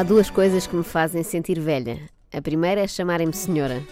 Há duas coisas que me fazem sentir velha. A primeira é chamarem-me senhora.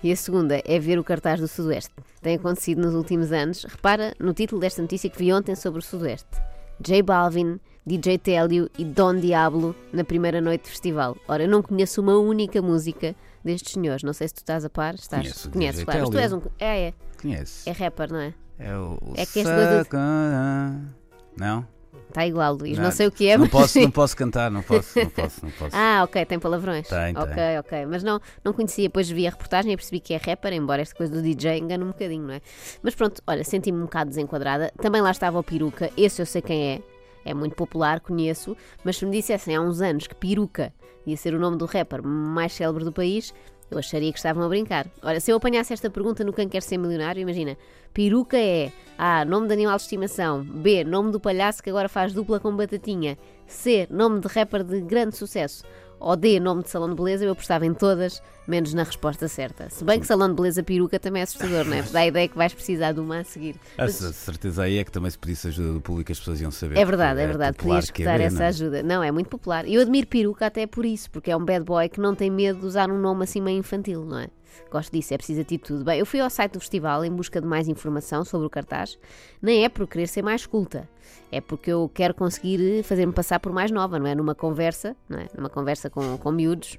E a segunda é ver o cartaz do Sudoeste. Tem acontecido nos últimos anos. Repara no título desta notícia que vi ontem sobre o Sudoeste. J Balvin, DJ Télio e Don Diablo na primeira noite de festival. Ora, eu não conheço uma única música destes senhores. Não sei se tu estás a par. Estás? Conheço Conheces, claro. Mas tu és um. É, é. Conhece? É rapper, não é? É o. É que coisa Sacana. Não? Está igual, Luís. Não, Não, sei o que é, Não mas. posso, não posso cantar, não posso, não posso, não posso. Ah, ok, tem palavrões. Tem, tem. Ok, ok. Mas não, não conhecia, depois vi a reportagem e percebi que é rapper, embora esta coisa do DJ engane um bocadinho, não é? Mas pronto, olha, senti-me um bocado desenquadrada. Também lá estava o peruca, esse eu sei quem é. É muito popular, conheço, mas se me dissessem há uns anos que peruca ia ser o nome do rapper mais célebre do país, eu acharia que estavam a brincar. Olha, se eu apanhasse esta pergunta no Quem Quer Ser Milionário, imagina, peruca é A. Nome de animal de estimação B. Nome do palhaço que agora faz dupla com batatinha C. Nome de rapper de grande sucesso ou D. Nome de salão de beleza, eu apostava em todas, menos na resposta certa. Se bem que salão de beleza peruca também é assustador, não é? Dá a ideia que vais precisar de uma a seguir. A Mas- a certeza aí é que também se pedisse ajuda do público as pessoas iam saber. é verdade, porque é verdade. Podias é escutar ver, essa não é? ajuda. Não, é muito popular. Eu admiro peruca até por isso, porque é um bad boy que não tem medo de usar um nome assim meio infantil, não é? Gosto disso, é preciso atitude. Bem, eu fui ao site do festival em busca de mais informação sobre o cartaz. Nem é por querer ser mais culta, é porque eu quero conseguir fazer-me passar por mais nova, não é? Numa conversa, não é? Numa conversa com, com miúdos.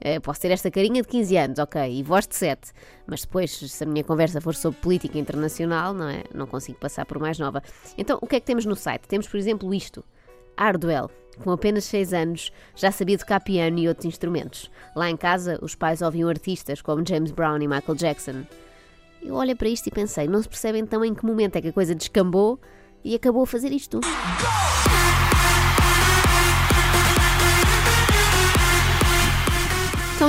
Eh, posso ter esta carinha de 15 anos, ok, e voz de 7, mas depois, se a minha conversa for sobre política internacional, não é? Não consigo passar por mais nova. Então, o que é que temos no site? Temos, por exemplo, isto. Hardwell, com apenas 6 anos, já sabia tocar piano e outros instrumentos. Lá em casa, os pais ouviam artistas como James Brown e Michael Jackson. Eu olhei para isto e pensei, não se percebe então em que momento é que a coisa descambou e acabou a fazer isto.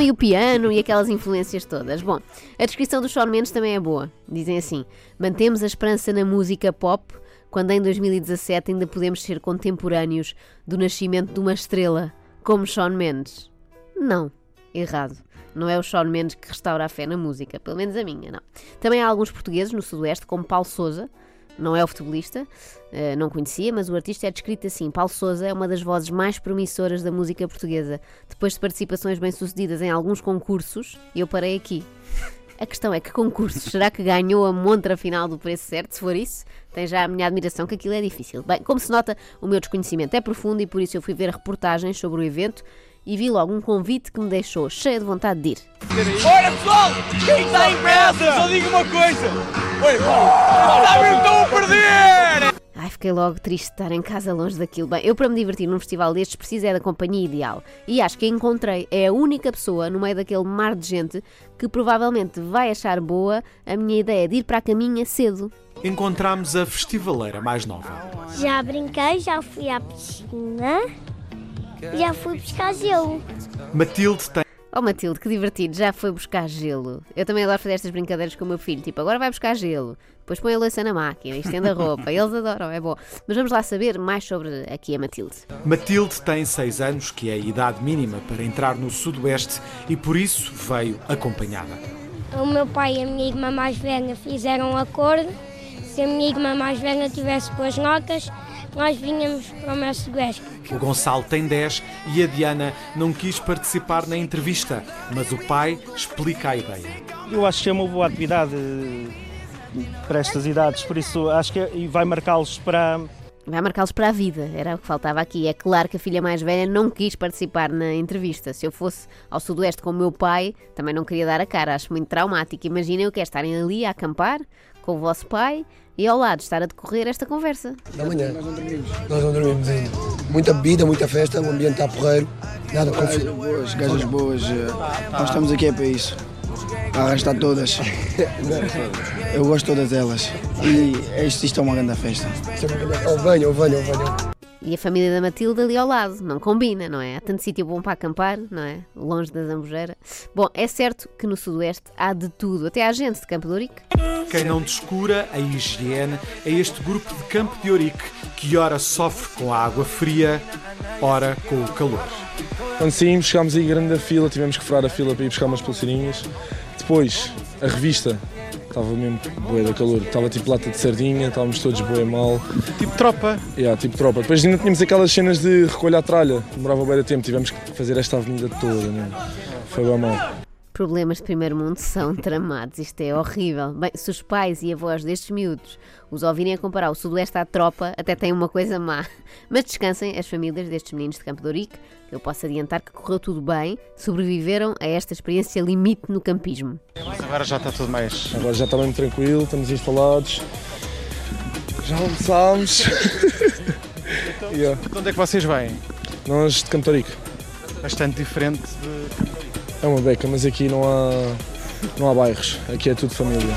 E o piano e aquelas influências todas? Bom, a descrição dos Shawn Mendes também é boa. Dizem assim: mantemos a esperança na música pop quando em 2017 ainda podemos ser contemporâneos do nascimento de uma estrela como Shawn Mendes. Não, errado. Não é o Shawn Mendes que restaura a fé na música, pelo menos a minha, não. Também há alguns portugueses no Sudoeste, como Paulo Souza, não é o futebolista, eh, não conhecia, mas o artista é descrito assim. Paulo Souza é uma das vozes mais promissoras da música portuguesa. Depois de participações bem-sucedidas em alguns concursos, e eu parei aqui. A questão é que concursos, será que ganhou a montra final do preço certo? Se for isso, tem já a minha admiração que aquilo é difícil. Bem, como se nota, o meu desconhecimento é profundo e por isso eu fui ver reportagens sobre o evento e vi logo um convite que me deixou cheia de vontade de ir. Olha pessoal, quem está em casa, só digo uma coisa. Olha, Paulo, está mesmo tão a perder. Ai, fiquei logo triste de estar em casa longe daquilo. Bem, eu para me divertir num festival destes preciso é da companhia ideal. E acho que encontrei. É a única pessoa no meio daquele mar de gente que provavelmente vai achar boa a minha ideia de ir para a caminha cedo. encontramos a festivaleira mais nova. Já brinquei, já fui à piscina, já fui buscar gelo. Matilde tem Oh Matilde, que divertido, já foi buscar gelo. Eu também adoro fazer estas brincadeiras com o meu filho, tipo, agora vai buscar gelo, depois põe a louça na máquina, estende a roupa, eles adoram, é bom. Mas vamos lá saber mais sobre aqui a Matilde. Matilde tem 6 anos, que é a idade mínima para entrar no Sudoeste, e por isso veio acompanhada. O meu pai e a minha irmã mais velha fizeram um acordo. Se a minha irmã mais velha tivesse boas notas, nós vinhamos para o Mestre Guesco. O Gonçalo tem 10 e a Diana não quis participar na entrevista, mas o pai explica a ideia. Eu acho que é uma boa atividade eh, para estas idades, por isso acho que é- e vai marcá-los para, Vai marcá-los para a vida, era o que faltava aqui. É claro que a filha mais velha não quis participar na entrevista. Se eu fosse ao Sudoeste com o meu pai, também não queria dar a cara, acho muito traumático. Imaginem o que é estarem ali a acampar com o vosso pai e ao lado estar a decorrer esta conversa. da manhã. Nós não dormimos. Nós não dormimos ainda. Muita bebida, muita festa, o ambiente está porreiro. Nada com Gajas boas, gajas boas, eh, nós estamos aqui é para isso. Para arrastar todas. Eu gosto de todas elas. E isto, isto é uma grande festa. Ou venham, ou venham, ou venham. E a família da Matilde ali ao lado, não combina, não é? Há tanto sítio bom para acampar, não é? Longe da Zambujeira. Bom, é certo que no Sudoeste há de tudo, até há gente de Campo de Ourique. Quem não descura a higiene é este grupo de Campo de Ourique que ora sofre com a água fria, ora com o calor. Quando saímos, chegámos aí grande a fila, tivemos que furar a fila para ir buscar umas pulseirinhas. Depois, a revista, Estava mesmo bué da calor. Estava tipo lata de sardinha, estávamos todos bué mal. Tipo tropa. Yeah, tipo tropa. Depois ainda tínhamos aquelas cenas de recolher a tralha. Demorava bem de tempo, tivemos que fazer esta avenida toda. Mesmo. Foi bem mal. Problemas de primeiro mundo são tramados, isto é horrível. Bem, se os pais e avós destes miúdos os ouvirem a comparar o Sudoeste à tropa, até tem uma coisa má. Mas descansem as famílias destes meninos de Campo de Ourique, eu posso adiantar que correu tudo bem, sobreviveram a esta experiência limite no campismo. Agora já está tudo mais. Agora já está mesmo tranquilo, estamos instalados. Já almoçámos. yeah. De onde é que vocês vêm? Nós de Campo de Ourique. Bastante diferente de. É uma beca, mas aqui não há, não há bairros. Aqui é tudo família.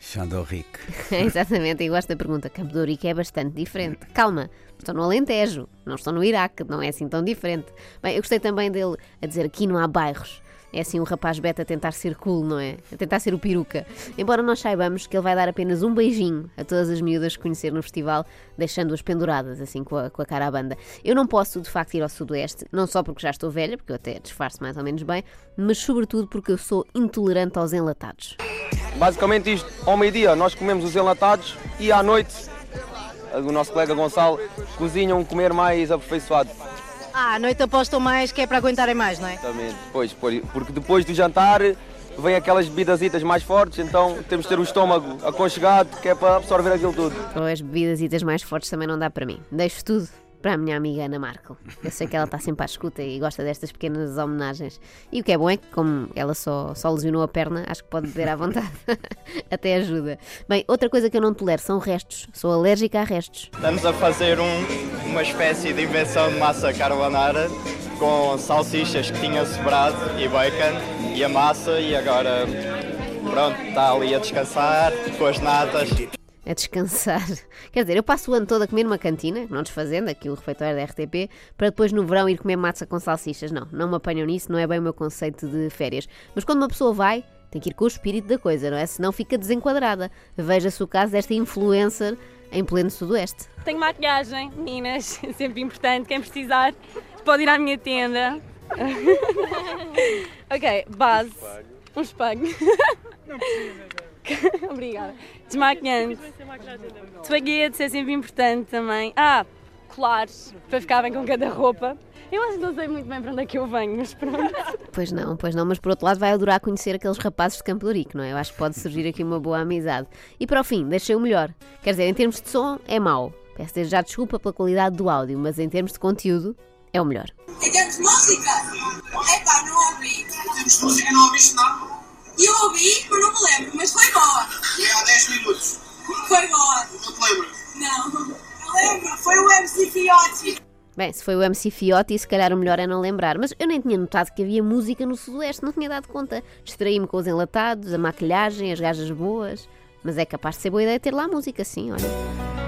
Chandorique. Exatamente, e gosto da pergunta. Campo de Ourique é bastante diferente. Calma, estão no Alentejo, não estão no Iraque, não é assim tão diferente. Bem, eu gostei também dele a dizer aqui não há bairros. É assim um rapaz beta a tentar ser cool, não é? A tentar ser o peruca. Embora nós saibamos que ele vai dar apenas um beijinho a todas as miúdas que conhecer no festival, deixando-as penduradas, assim, com a, com a cara à banda. Eu não posso, de facto, ir ao Sudoeste, não só porque já estou velha, porque eu até disfarço mais ou menos bem, mas sobretudo porque eu sou intolerante aos enlatados. Basicamente isto, ao meio-dia nós comemos os enlatados e à noite o nosso colega Gonçalo cozinha um comer mais aperfeiçoado. Ah, à noite apostam mais que é para aguentarem mais, não é? Exatamente, pois, porque depois do jantar vem aquelas bebidas mais fortes, então temos de ter o estômago aconchegado, que é para absorver aquilo tudo. Ou as bebidas mais fortes também não dá para mim. Deixo tudo para a minha amiga Ana Markel. Eu sei que ela está sempre à escuta e gosta destas pequenas homenagens. E o que é bom é que, como ela só, só lesionou a perna, acho que pode beber à vontade. Até ajuda. Bem, outra coisa que eu não tolero são restos. Sou alérgica a restos. Estamos a fazer um, uma espécie de invenção de massa carbonara com salsichas que tinha sobrado e bacon e a massa e agora pronto, está ali a descansar com as natas a descansar. Quer dizer, eu passo o ano todo a comer numa cantina, não desfazendo, aqui o refeitório da RTP, para depois no verão ir comer massa com salsichas. Não, não me apanham nisso, não é bem o meu conceito de férias. Mas quando uma pessoa vai, tem que ir com o espírito da coisa, não é? Senão fica desenquadrada. Veja-se o caso desta influencer em pleno sudoeste. Tenho maquilhagem, meninas, sempre importante. Quem precisar pode ir à minha tenda. ok, base. Um espelho. Não precisa. Obrigada. Desmaquilhante. Espaguete é sempre importante também. Ah, colares, para ficar bem com cada roupa. Eu acho que não sei muito bem para onde é que eu venho, mas pronto. Pois não, pois não, mas por outro lado vai adorar conhecer aqueles rapazes de Campo de não é? Eu acho que pode surgir aqui uma boa amizade. E para o fim, deixei o melhor. Quer dizer, em termos de som, é mau. Peço desde já desculpa pela qualidade do áudio, mas em termos de conteúdo, é o melhor. Em termos de música, é pá, não ouvi. Em termos de música, não ouviste nada? Eu ouvi, mas não me lembro, mas foi boa. Foi há 10 minutos. Foi boa. Não te lembras? Bem, se foi o MC Fiotti, se calhar o melhor é não lembrar. Mas eu nem tinha notado que havia música no Sudoeste, não tinha dado conta. Distraí-me com os enlatados, a maquilhagem, as gajas boas. Mas é capaz de ser boa ideia ter lá música, sim, olha.